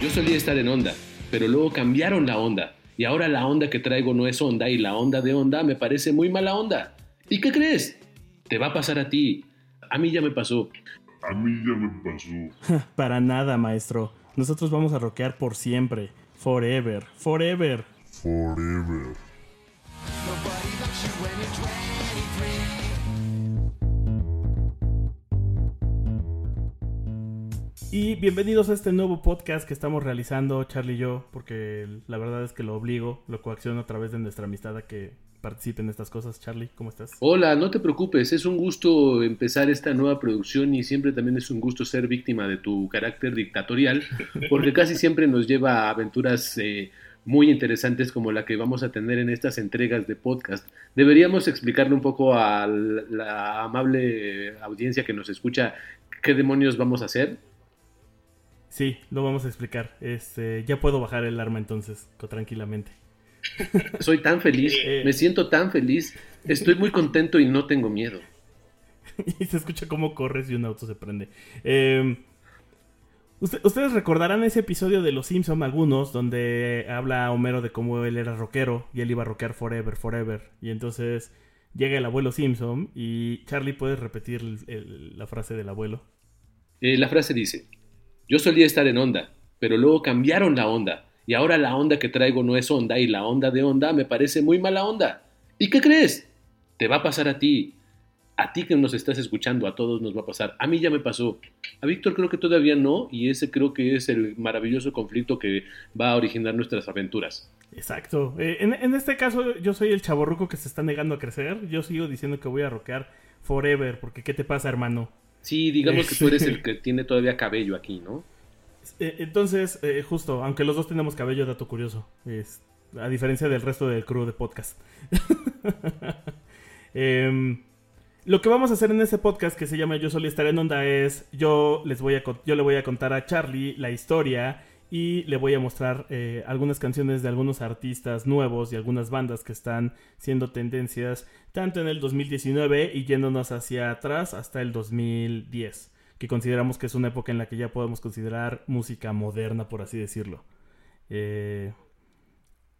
Yo solía estar en onda, pero luego cambiaron la onda. Y ahora la onda que traigo no es onda y la onda de onda me parece muy mala onda. ¿Y qué crees? Te va a pasar a ti. A mí ya me pasó. A mí ya me pasó. Para nada, maestro. Nosotros vamos a rockear por siempre. Forever. Forever. Forever. Y bienvenidos a este nuevo podcast que estamos realizando Charlie y yo, porque la verdad es que lo obligo, lo coacciono a través de nuestra amistad a que participe en estas cosas. Charlie, ¿cómo estás? Hola, no te preocupes, es un gusto empezar esta nueva producción y siempre también es un gusto ser víctima de tu carácter dictatorial, porque casi siempre nos lleva a aventuras eh, muy interesantes como la que vamos a tener en estas entregas de podcast. Deberíamos explicarle un poco a la amable audiencia que nos escucha qué demonios vamos a hacer. Sí, lo vamos a explicar. Este, ya puedo bajar el arma entonces, tranquilamente. Soy tan feliz, eh. me siento tan feliz, estoy muy contento y no tengo miedo. y se escucha cómo corres y un auto se prende. Em, ustedes recordarán ese episodio de Los Simpson algunos, donde habla Homero de cómo él era rockero y él iba a rockear forever, forever. Y entonces llega el abuelo Simpson y Charlie, ¿puedes repetir la frase del abuelo? Eh, la frase dice, yo solía estar en onda, pero luego cambiaron la onda. Y ahora la onda que traigo no es onda y la onda de onda me parece muy mala onda. ¿Y qué crees? Te va a pasar a ti. A ti que nos estás escuchando, a todos nos va a pasar. A mí ya me pasó. A Víctor creo que todavía no y ese creo que es el maravilloso conflicto que va a originar nuestras aventuras. Exacto. Eh, en, este caso yo soy el chaborruco que se está negando a crecer. Yo sigo diciendo que voy a rockear forever porque ¿qué te pasa hermano? Sí, digamos que tú eres el que tiene todavía cabello aquí, ¿no? Eh, entonces, eh, justo, aunque los dos tenemos cabello, dato curioso, es, a diferencia del resto del crew de podcast. Em, lo que vamos a hacer en este podcast que se llama Yo solía estar en onda es yo les voy a yo le voy a contar a Charlie la historia y le voy a mostrar eh, algunas canciones de algunos artistas nuevos y algunas bandas que están siendo tendencias tanto en el 2019 y yéndonos hacia atrás hasta el 2010, que consideramos que es una época en la que ya podemos considerar música moderna, por así decirlo. Eh,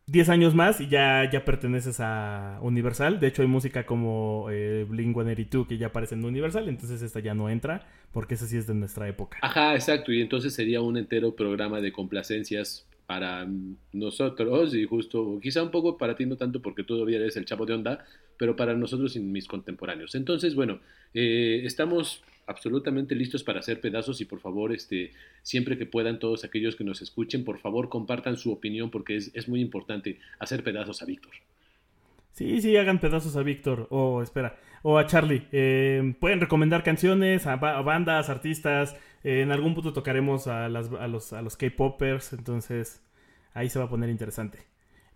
10 años más y ya, ya perteneces a Universal. De hecho, hay música como eh, Blink 182 que ya aparece en Universal, entonces esta ya no entra, porque esa sí es de nuestra época. Ajá, exacto, y entonces sería un entero programa de complacencias para nosotros y justo, quizá un poco para ti no tanto porque todavía eres el chavo de onda, pero para nosotros y mis contemporáneos. Entonces, bueno, eh, estamos absolutamente listos para hacer pedazos y por favor, este, siempre que puedan todos aquellos que nos escuchen, por favor compartan su opinión porque es, muy importante hacer pedazos a Víctor. Sí, sí, hagan pedazos a Víctor o espera, o a Charlie. Eh, pueden recomendar canciones a, bandas, artistas. en algún punto tocaremos a, las, a los, a los K-Poppers, entonces ahí se va a poner interesante.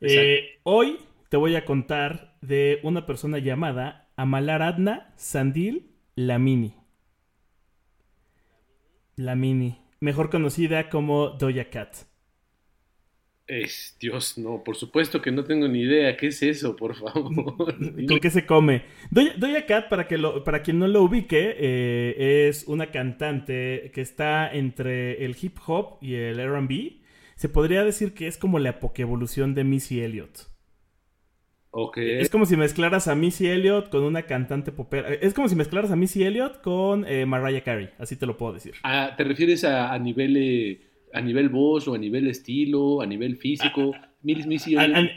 Eh, hoy te voy a contar de una persona llamada Amalaradna Sandil Lamini. La Mini, mejor conocida como Doja Cat. Es, Dios, no, por supuesto que no tengo ni idea. ¿Qué es eso, por favor? ¿Con qué se come? Doja, Cat, para, que lo, para quien no lo ubique, eh, es una cantante que está entre el hip hop y el RB. Se podría decir que es como la pokevolución de Missy Elliott. Es como si mezclaras a Missy Elliott con una cantante popera. Es como si mezclaras a Missy Elliott con eh, Mariah Carey, así te lo puedo decir. Ah, ¿Te refieres a, nivel eh, a nivel voz o a nivel estilo, a nivel físico? Ah, Missy Elliott.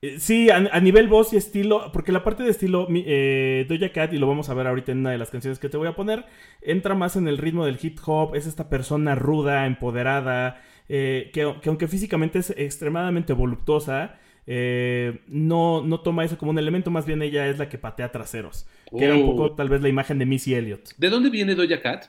Eh, sí, a, nivel voz y estilo, porque la parte de estilo eh, Doja Cat, y lo vamos a ver ahorita en una de las canciones que te voy a poner, entra más en el ritmo del hip hop, es esta persona ruda, empoderada, que, que aunque físicamente es extremadamente voluptuosa, eh, no, no toma eso como un elemento, más bien ella es la que patea traseros. Que era un poco oh. tal vez la imagen de Missy Elliott. ¿De dónde viene Doja Cat?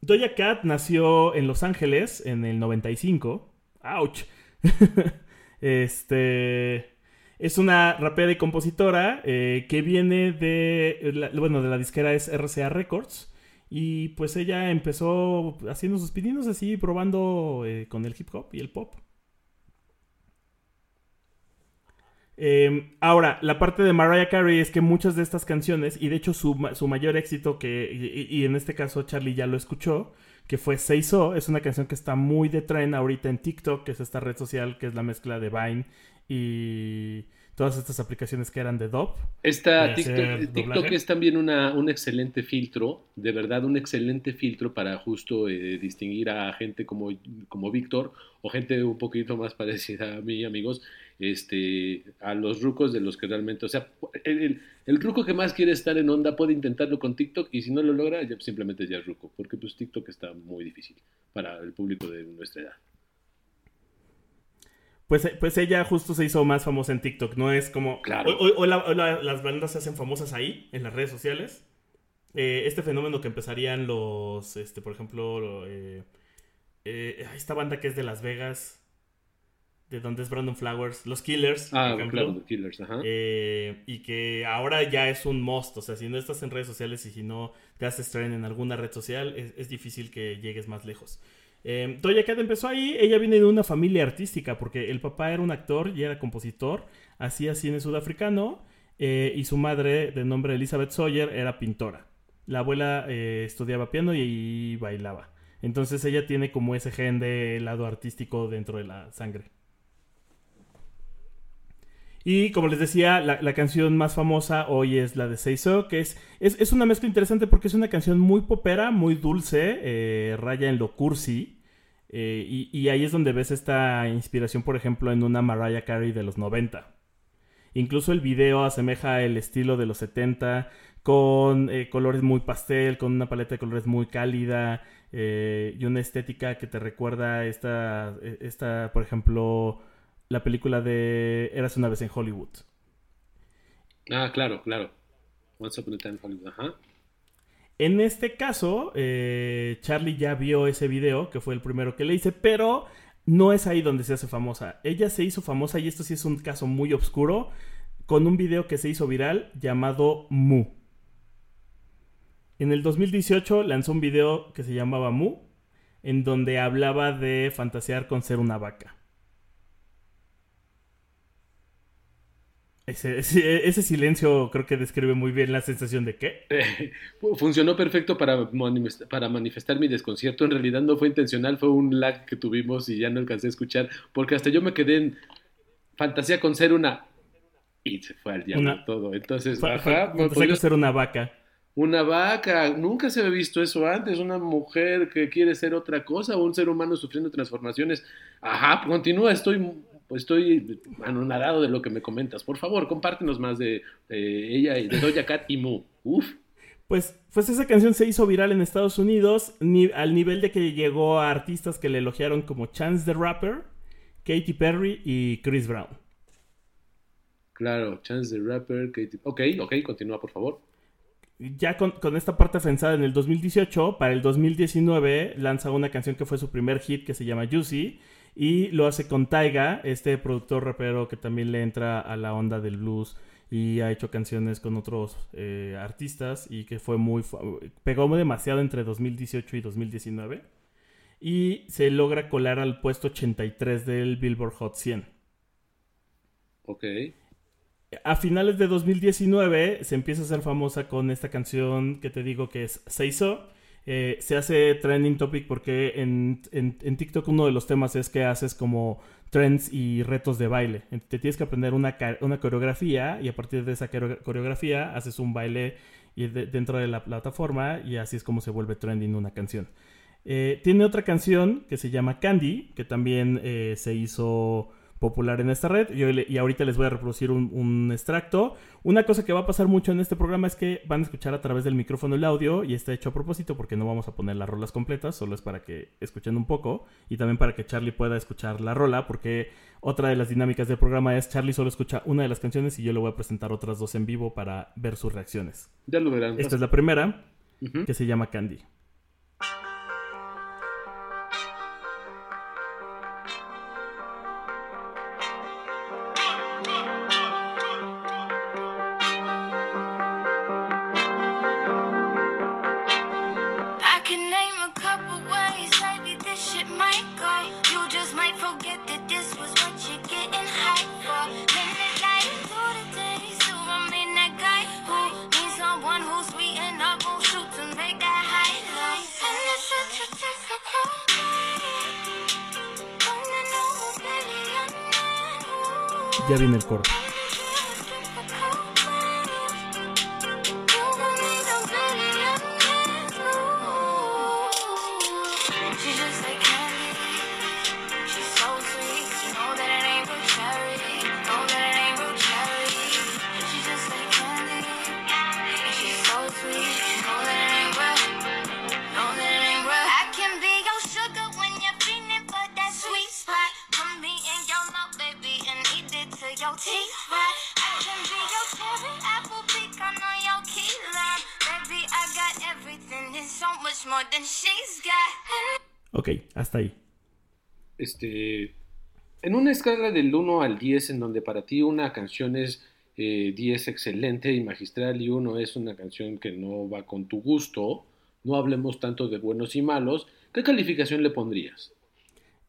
Doja Cat nació en Los Ángeles en el 95. ¡Auch! este. Es una rapera y compositora eh, que viene de. bueno, de la disquera es RCA Records. Y pues ella empezó haciendo sus pininos así, probando eh, con el hip hop y el pop. Em, ahora, la parte de Mariah Carey es que muchas de estas canciones, y de hecho su, mayor éxito, que, y, en este caso Charlie ya lo escuchó, que fue Seiso. Es una canción que está muy de tren ahorita en TikTok, que es esta red social que es la mezcla de Vine y todas estas aplicaciones que eran de DOP. Esta TikTok, TikTok, es también una, un excelente filtro, de verdad un excelente filtro para justo eh, distinguir a gente como, como Víctor o gente un poquito más parecida a mí, amigos, este, a los rucos de los que realmente, o sea, el, el, ruco que más quiere estar en onda puede intentarlo con TikTok y si no lo logra, ya simplemente ya es ruco, porque pues TikTok está muy difícil para el público de nuestra edad. Pues, pues ella justo se hizo más famosa en TikTok, no es como... Claro. O, las bandas se hacen famosas ahí, en las redes sociales. Eh, este fenómeno que empezarían los, este, por ejemplo, eh, eh, esta banda que es de Las Vegas, de donde es Brandon Flowers, los Killers. Ah, claro, los Killers, ajá. y que ahora ya es un must, o sea, si no estás en redes sociales y si no te haces traen en alguna red social, es difícil que llegues más lejos. Eh, Cat empezó ahí, ella viene de una familia artística, porque el papá era un actor y era compositor, hacía cine sudafricano, eh, y su madre, de nombre Elizabeth Sawyer, era pintora. La abuela eh, estudiaba piano y, bailaba. Entonces ella tiene como ese gen de lado artístico dentro de la sangre. Y como les decía, la, canción más famosa hoy es la de Seiso, que es, es, una mezcla interesante porque es una canción muy popera, muy dulce, eh, raya en lo cursi. Eh, y, ahí es donde ves esta inspiración, por ejemplo, en una Mariah Carey de los 90. Incluso el video asemeja el estilo de los 70, con eh, colores muy pastel, con una paleta de colores muy cálida y una estética que te recuerda esta, esta por ejemplo, la película de Eras una vez en Hollywood. Ah, claro, claro. Once Upon a Time Hollywood, ajá. En este caso, eh, Charlie ya vio ese video, que fue el primero que le hice, pero no es ahí donde se hace famosa. Ella se hizo famosa, y esto sí es un caso muy oscuro, con un video que se hizo viral llamado Mu. En el 2018 lanzó un video que se llamaba Mu, en donde hablaba de fantasear con ser una vaca. Ese, silencio creo que describe muy bien la sensación de que funcionó perfecto para, para manifestar mi desconcierto. En realidad no fue intencional, fue un lag que tuvimos y ya no alcancé a escuchar, porque hasta yo me quedé en fantasía con ser una... Y se fue al diablo todo. Entonces, ajá, fantasía con ser una vaca. Una vaca, nunca se había visto eso antes, una mujer que quiere ser otra cosa, un ser humano sufriendo transformaciones. Ajá, continúa, estoy pues estoy anonadado de lo que me comentas. Por favor, compártenos más de ella, de Doja Cat y Mu. Uf. Pues, pues esa canción se hizo viral en Estados Unidos al nivel de que llegó a artistas que le elogiaron como Chance the Rapper, Katy Perry y Chris Brown. Claro, Chance the Rapper, Katy... Ok, ok, continúa por favor. Ya con, con, esta parte afianzada en el 2018, para el 2019 lanza una canción que fue su primer hit que se llama Juicy y lo hace con Taiga, este productor rapero que también le entra a la onda del blues y ha hecho canciones con otros eh, artistas y que fue muy... pegó demasiado entre 2018 y 2019 y se logra colar al puesto 83 del Billboard Hot 100. Ok. A finales de 2019 se empieza a hacer famosa con esta canción que te digo que es Seiso eh, se hace trending topic porque en, TikTok uno de los temas es que haces como trends y retos de baile. Te tienes que aprender una, una coreografía y a partir de esa coreografía haces un baile dentro de la plataforma y así es como se vuelve trending una canción. Eh, tiene otra canción que se llama Candy, que también eh, se hizo popular en esta red. y ahorita les voy a reproducir un, extracto. Una cosa que va a pasar mucho en este programa es que van a escuchar a través del micrófono el audio y está hecho a propósito porque no vamos a poner las rolas completas, solo es para que escuchen un poco y también para que Charlie pueda escuchar la rola porque otra de las dinámicas del programa es Charlie solo escucha una de las canciones y yo le voy a presentar otras dos en vivo para ver sus reacciones. Ya lo verán. Esta es la primera, que se llama Candy. Ya viene el coro. Ok, hasta ahí. Este, en una escala del 1 al 10, en donde para ti una canción es eh, 10 excelente y magistral y 1 es una canción que no va con tu gusto, no hablemos tanto de buenos y malos, ¿qué calificación le pondrías?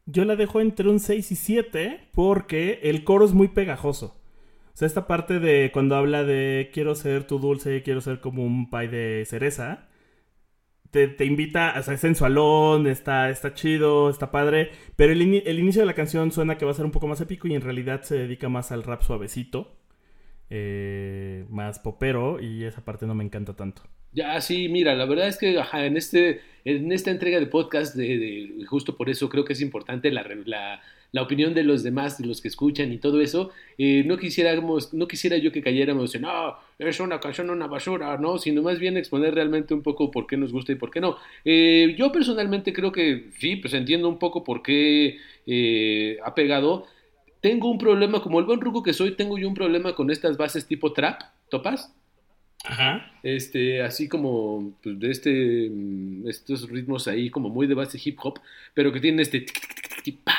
Yo la dejo entre un 6 y 7 porque el coro es muy pegajoso. O sea, esta parte de cuando habla de quiero ser tu dulce, quiero ser como un pie de cereza, te, te invita, o sea, es sensualón, está, está chido, está padre, pero el, el inicio de la canción suena que va a ser un poco más épico y en realidad se dedica más al rap suavecito, eh, más popero y esa parte no me encanta tanto. Ya, sí, mira, la verdad es que en, este, en esta entrega de podcast, de, justo por eso creo que es importante la, la, la opinión de los demás, de los que escuchan y todo eso. eh, no, quisiéramos, no quisiera yo que cayéramos en, no, es una canción, una basura, no, sino más bien exponer realmente un poco por qué nos gusta y por qué no. Eh, yo personalmente creo que sí, pues entiendo un poco por qué eh, ha pegado. Tengo un problema, como el buen ruco que soy, tengo yo un problema con estas bases tipo trap, ¿topas? Ajá. este, así como pues, de este, mm, estos ritmos ahí como muy de base hip hop, pero que tienen este tic, tic, tic, pa,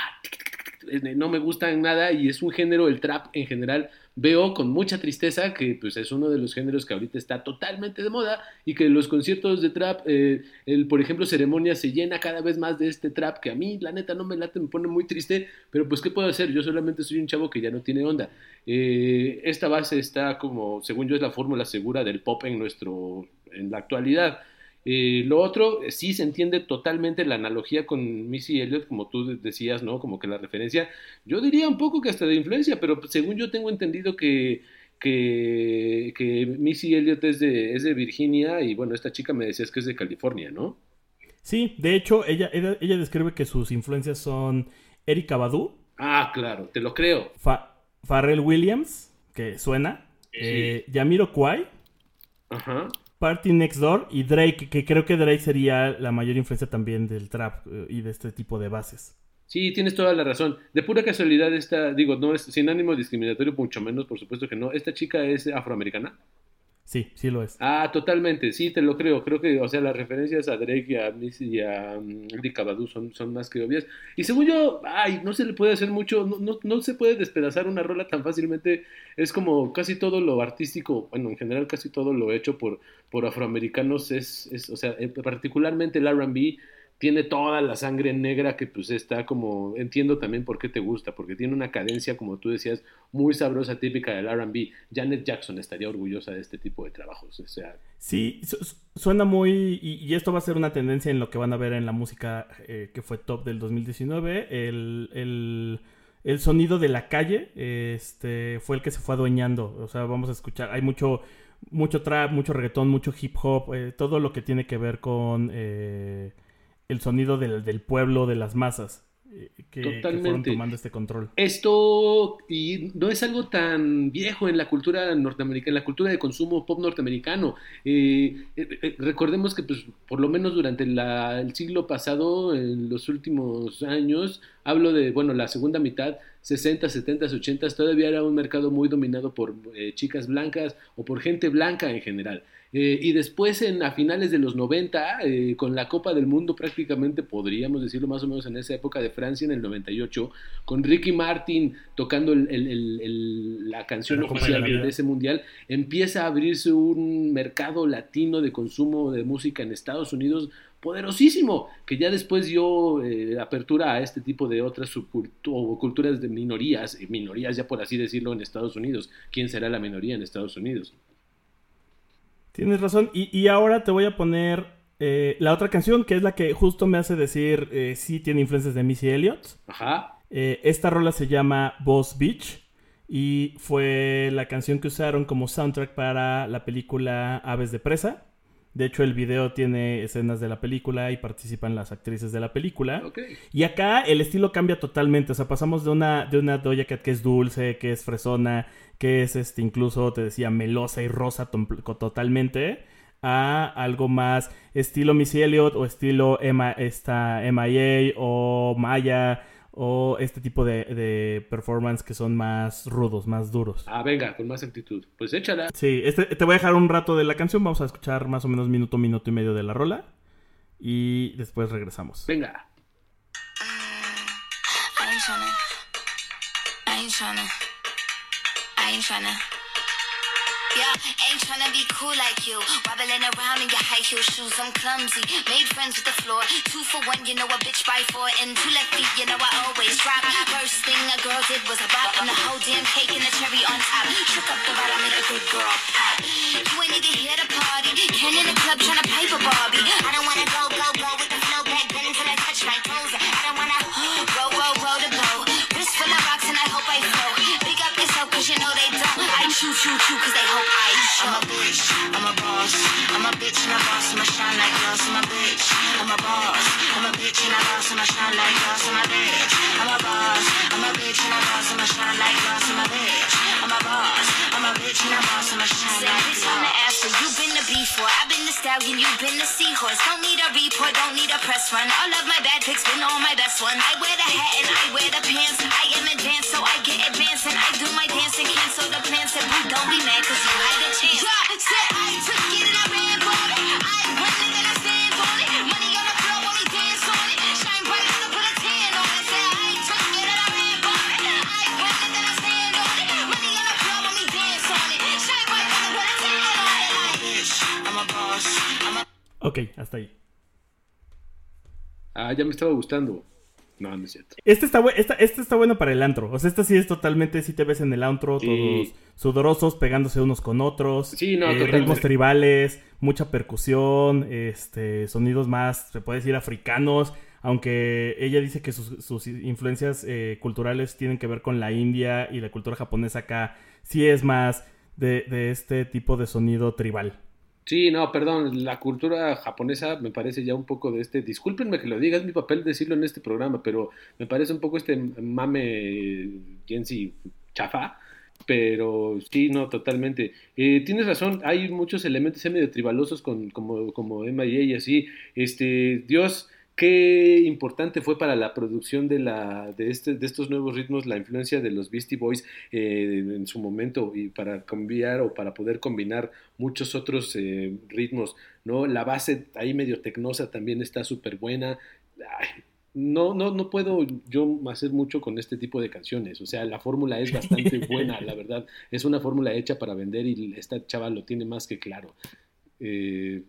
no me gustan nada y es un género, el trap en general, veo con mucha tristeza que pues es uno de los géneros que ahorita está totalmente de moda y que los conciertos de trap, eh, el, por ejemplo, ceremonia se llena cada vez más de este trap que a mí la neta no me late, me pone muy triste, pero pues ¿qué puedo hacer? Yo solamente soy un chavo que ya no tiene onda. Eh, esta base está como, según yo, es la fórmula segura del pop en nuestro, en la actualidad. Eh, lo otro, eh, sí se entiende totalmente la analogía con Missy Elliott, como tú de- decías, ¿no? Como que la referencia, yo diría un poco que hasta de influencia, pero según yo tengo entendido que, que, que Missy Elliott es de, es de Virginia y bueno, esta chica me decías que es de California, ¿no? Sí, de hecho, ella, ella, ella describe que sus influencias son Erika Badu, Ah, claro, te lo creo. Fa- Pharrell Williams, que suena, eh, Jamiroquai, Ajá. Party Next Door y Drake, que creo que Drake sería la mayor influencia también del trap eh, y de este tipo de bases. Sí, tienes toda la razón. De pura casualidad, esta, digo, no es sin ánimo discriminatorio, mucho menos, por supuesto que no. ¿Esta chica es afroamericana? Sí, sí lo es. Ah, totalmente, sí, te lo creo. Creo que, o sea, las referencias a Drake y a Missy y a um, Erykah Badu son, son más que obvias. Y según yo, ay, no se le puede hacer mucho, no, no, no se puede despedazar una rola tan fácilmente. Es como casi todo lo artístico, bueno, en general casi todo lo hecho por, por afroamericanos es, es, o sea, eh, particularmente el R&B tiene toda la sangre negra que pues está como, entiendo también por qué te gusta, porque tiene una cadencia, como tú decías, muy sabrosa, típica del R&B. Janet Jackson estaría orgullosa de este tipo de trabajos, o sea, Sí, su- su- suena muy... Y, y esto va a ser una tendencia en lo que van a ver en la música eh, que fue top del 2019. El, el, el sonido de la calle este, fue el que se fue adueñando. O sea, vamos a escuchar... Hay mucho, mucho trap, mucho reggaetón, mucho hip hop, eh, todo lo que tiene que ver con eh, el sonido del, del pueblo, de las masas, eh, que, que fueron tomando este control. Esto y no es algo tan viejo en la cultura norteamericana, en la cultura de consumo pop norteamericano. Eh, eh, eh, recordemos que pues, por lo menos durante la- el siglo pasado, en los últimos años, hablo de, bueno, la segunda mitad, 60, 70, 80, todavía era un mercado muy dominado por eh, chicas blancas o por gente blanca en general. Eh, y después, en, a finales de los 90, eh, con la Copa del Mundo prácticamente, podríamos decirlo más o menos en esa época de Francia, en el 98, con Ricky Martin tocando el- el- el- el- la canción La oficial de ese mundial, empieza a abrirse un mercado latino de consumo de música en Estados Unidos poderosísimo, que ya después dio eh, apertura a este tipo de otras subcultu- o culturas de minorías, minorías ya por así decirlo en Estados Unidos. ¿Quién será la minoría en Estados Unidos? Tienes razón. Y, y ahora te voy a poner eh, la otra canción, que es la que justo me hace decir eh, sí tiene influencias de Missy Elliott. Ajá. Eh, esta rola se llama Boss Beach. y fue la canción que usaron como soundtrack para la película Aves de Presa. De hecho, el video tiene escenas de la película y participan las actrices de la película. Y acá el estilo cambia totalmente. O sea, pasamos de una, de una Doja Cat que es dulce, que es fresona, que es este incluso, te decía, melosa y rosa totalmente, a algo más estilo Missy Elliott o estilo Emma, esta MIA o Maya o este tipo de, de performance que son más rudos, más duros. Ah, venga, con más actitud. Pues échala. Sí, este, te voy a dejar un rato de la canción. Vamos a escuchar más o menos minuto, minuto y medio de la rola. Y después regresamos. Venga. I Yeah, ain't tryna be cool like you. Wobbling around in your high heel shoes, I'm clumsy. Made friends with the floor. Two for one, you know a bitch by four. And two left feet, you know I always drop. First thing a girl did was a bop. And the whole damn cake and the cherry on top. Shook up the bottom, made a good girl pop. You ain't even here you've been a seahorse. Don't need a report, don't need a press run. All of my bad pics been all my best ones. I wear the hat and I wear the pants. I am advanced, so I get advanced and I do my dance and cancel the plans. Said, boo, don't be mad cause you had a chance. Yeah, Ok, hasta ahí. Ah, ya me estaba gustando. No, no es cierto. Este está, esta, este está bueno para el antro. O sea, esta sí es totalmente, si te ves en el antro, Sí. todos sudorosos, pegándose unos con otros. Sí, no, eh, ritmos tribales, mucha percusión, este, sonidos más, se puede decir, africanos. Aunque ella dice que sus, sus influencias eh, culturales tienen que ver con la India y la cultura japonesa acá, sí es más de, de este tipo de sonido tribal. Sí, no, perdón, la cultura japonesa me parece ya un poco de este, discúlpenme que lo diga, es mi papel decirlo en este programa, pero me parece un poco este mame Gensi chafa, pero sí, no, totalmente. Eh, tienes razón, hay muchos elementos medio tribalosos con, como, como M.I.A. y así, este, Dios, qué importante fue para la producción de, la, de, este, de estos nuevos ritmos la influencia de los Beastie Boys eh, en su momento y para cambiar o para poder combinar muchos otros eh, ritmos, ¿no? La base ahí medio tecnosa también está súper buena. Ay, no, no, no puedo yo hacer mucho con este tipo de canciones. O sea, la fórmula es bastante buena, la verdad. Es una fórmula hecha para vender y esta chava lo tiene más que claro. Eh,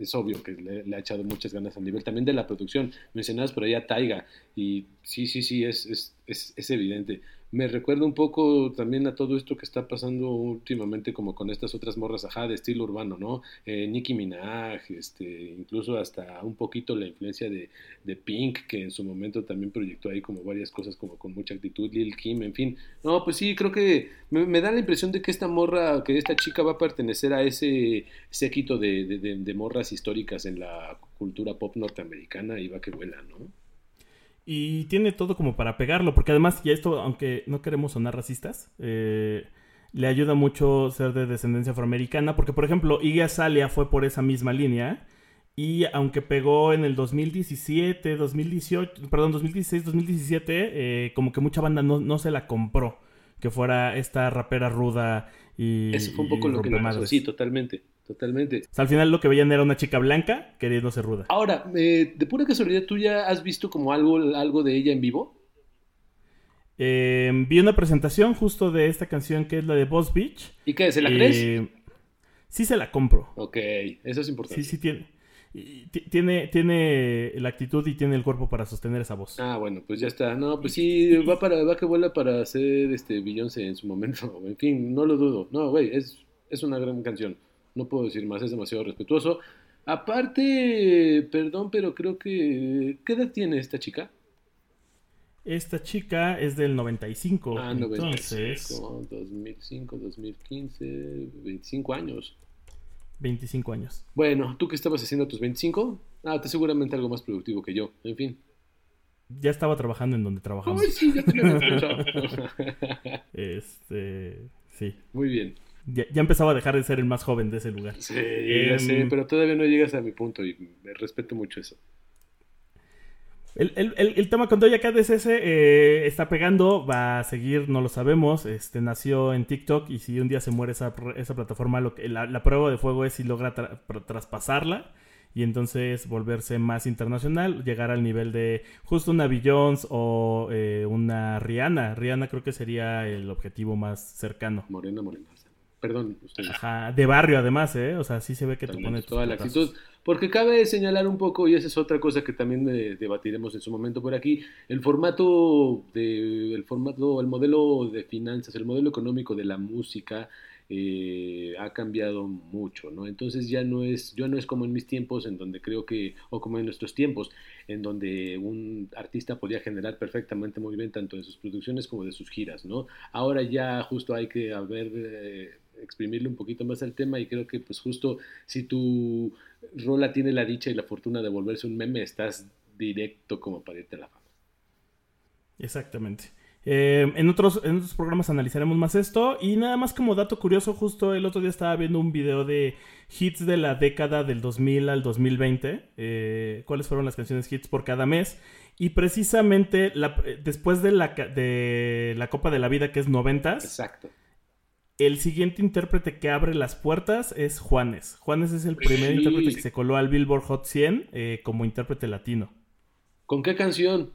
es obvio que le, ha echado muchas ganas a nivel también de la producción. Mencionabas por ahí a Taiga y sí, sí, sí, es, es, es, es evidente. Me recuerda un poco también a todo esto que está pasando últimamente como con estas otras morras, ajá, de estilo urbano, ¿no? Eh, Nicki Minaj, este, incluso hasta un poquito la influencia de, de, Pink, que en su momento también proyectó ahí como varias cosas como con mucha actitud, Lil Kim, en fin. No, pues sí, creo que me, da la impresión de que esta morra, que esta chica va a pertenecer a ese séquito de, de, de, de morras históricas en la cultura pop norteamericana y va que vuela, ¿no? Y tiene todo como para pegarlo, porque además, ya esto, aunque no queremos sonar racistas, eh, le ayuda mucho ser de descendencia afroamericana, porque por ejemplo, Iggy Azalea fue por esa misma línea, y aunque pegó en el 2017, 2018, perdón, 2016, 2017, eh, como que mucha banda no, no, se la compró, que fuera esta rapera ruda y... Eso fue un poco lo que pasó, sí, totalmente. Totalmente. O sea, al final lo que veían era una chica blanca queriendo ser ruda. Ahora, eh, de pura casualidad, ¿tú ya has visto como algo, algo de ella en vivo? Eh, vi una presentación justo de esta canción que es la de Boss Beach. ¿Y qué? ¿Se la crees? Eh, sí se la compro. Ok, eso es importante. Sí, sí tiene. Tiene, tiene la actitud y tiene el cuerpo para sostener esa voz. Ah, bueno, pues ya está. No, pues sí, va para, va que vuela para hacer este Beyoncé en su momento. En fin, no lo dudo. No, güey, es, es una gran canción. No puedo decir más, es demasiado respetuoso. Aparte, perdón, pero creo que... ¿Qué edad tiene esta chica? Esta chica es del 95. Ah, entonces, 95, 2005, 2015, 25 años. 25 años. Bueno, ¿tú qué estabas haciendo a tus 25? Ah, te seguramente algo más productivo que yo. En fin. Ya estaba trabajando en donde trabajamos. Ay, sí, ya te lo pensado. Este, sí. Muy bien. Ya, ya empezaba a dejar de ser el más joven de ese lugar. Sí, ya sé, Em, pero todavía no llegas a mi punto y me respeto mucho eso. El, el- el- el tema con Doja Cat es ese, eh, está pegando, va a seguir, no lo sabemos, este, nació en TikTok y si un día se muere esa, esa plataforma, lo que, la, la prueba de fuego es si logra tra- tra- traspasarla y entonces volverse más internacional, llegar al nivel de justo una Beyoncé o eh, una Rihanna. Rihanna creo que sería el objetivo más cercano. Morena, morena. Perdón, usted. Ajá, de barrio además, ¿eh? O sea, sí se ve que te Totalmente, pone tus toda la actitud. Porque cabe señalar un poco, y esa es otra cosa que también eh, debatiremos en su momento por aquí, el formato, de, el formato, el modelo de finanzas, el modelo económico de la música eh, ha cambiado mucho, ¿no? Entonces ya no es, ya no es como en mis tiempos, en donde creo que, o como en nuestros tiempos, en donde un artista podía generar perfectamente muy bien tanto de sus producciones como de sus giras, ¿no? Ahora ya justo hay que haber, eh, exprimirle un poquito más al tema y creo que pues justo si tu rola tiene la dicha y la fortuna de volverse un meme, estás directo como para irte a la fama. Exactamente. Eh, en, otros, en otros programas analizaremos más esto. Y nada más como dato curioso, justo el otro día estaba viendo un video de hits de la década del 2000 al 2020. eh, ¿Cuáles fueron las canciones hits por cada mes? Y precisamente la- eh, después de la, de la Copa de la Vida, que es 90, Exacto. El siguiente intérprete que abre las puertas es Juanes. Juanes es el primer Sí. intérprete que se coló al Billboard Hot 100 eh, como intérprete latino. ¿Con qué canción?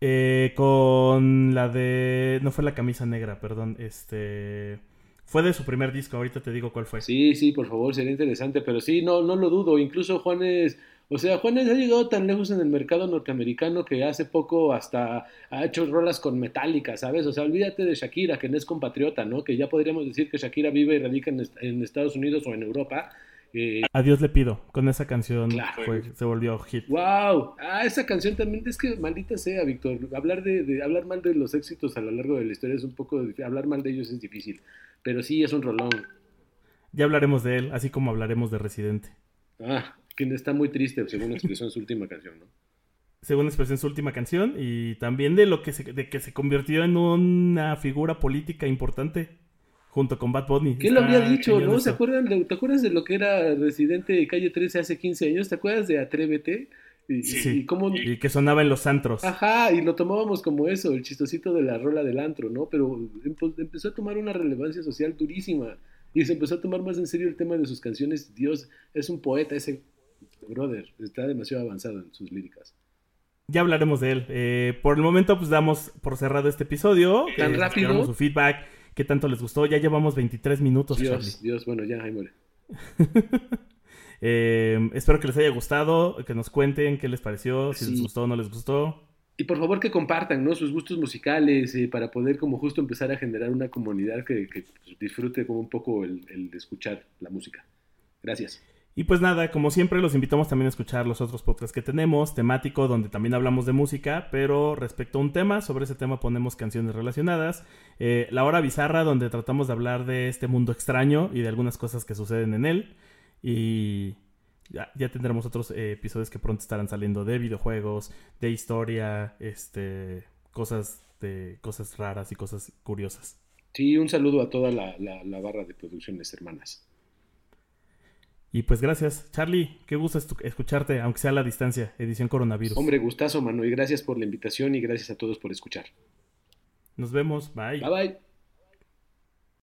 Eh, con la de. No fue la camisa negra, perdón. Este. Fue de su primer disco, ahorita te digo cuál fue. Sí, sí, por favor, sería interesante, pero sí, no, no lo dudo. Incluso Juanes, o sea, Juanes ha llegado tan lejos en el mercado norteamericano que hace poco hasta ha hecho rolas con Metallica, ¿sabes? O sea, olvídate de Shakira, que no es compatriota, ¿no? Que ya podríamos decir que Shakira vive y radica en, est- en Estados Unidos o en Europa. Eh, A Dios le pido. Con esa canción Claro. fue- se volvió hit. ¡Wow! Ah, esa canción también, es que maldita sea, Víctor. Hablar de, de- hablar mal de los éxitos a lo largo de la historia es un poco difícil. Hablar mal de ellos es difícil. Pero sí, es un rolón. Ya hablaremos de él, así como hablaremos de Residente. Ah, que está muy triste, según expresó en su última canción, ¿no? Según expresó en su última canción, y también de lo que se, de que se convirtió en una figura política importante junto con Bad Bunny. ¿Quién lo había dicho, no? ¿Se acuerdan de, ¿Te acuerdas de lo que era Residente de Calle 13 hace 15 años? ¿Te acuerdas de Atrévete? Y, Sí. y cómo... Y que sonaba en los antros. Ajá, y lo tomábamos como eso, el chistosito de la rola del antro, ¿no? Pero empe- empezó a tomar una relevancia social durísima y se empezó a tomar más en serio el tema de sus canciones. Dios, es un poeta ese brother, está demasiado avanzado en sus líricas. Ya hablaremos de él. Eh, por el momento, pues damos por cerrado este episodio. ¿Tan Eh, rápido? su feedback. ¿Qué tanto les gustó? Ya llevamos 23 minutos, Dios, Charlie. Dios, bueno, ya, ahí muere. Eh, espero que les haya gustado, que nos cuenten qué les pareció, si les gustó o no les gustó. Y por favor que compartan, ¿no? Sus gustos musicales eh, para poder como justo empezar a generar una comunidad que, que, disfrute como un poco el, el de escuchar la música. Gracias. Y pues nada, como siempre, los invitamos también a escuchar los otros podcasts que tenemos, temático, donde también hablamos de música, pero respecto a un tema, sobre ese tema ponemos canciones relacionadas. Eh, la hora bizarra, donde tratamos de hablar de este mundo extraño y de algunas cosas que suceden en él. Y ya, tendremos otros eh, episodios que pronto estarán saliendo de videojuegos, de historia, este, cosas de cosas raras y cosas curiosas. Sí, un saludo a toda la barra de producciones hermanas. Y pues gracias, Charlie, qué gusto escucharte, aunque sea a la distancia, edición coronavirus. Hombre, gustazo, mano, y gracias por la invitación y gracias a todos por escuchar. Nos vemos, bye. Bye bye.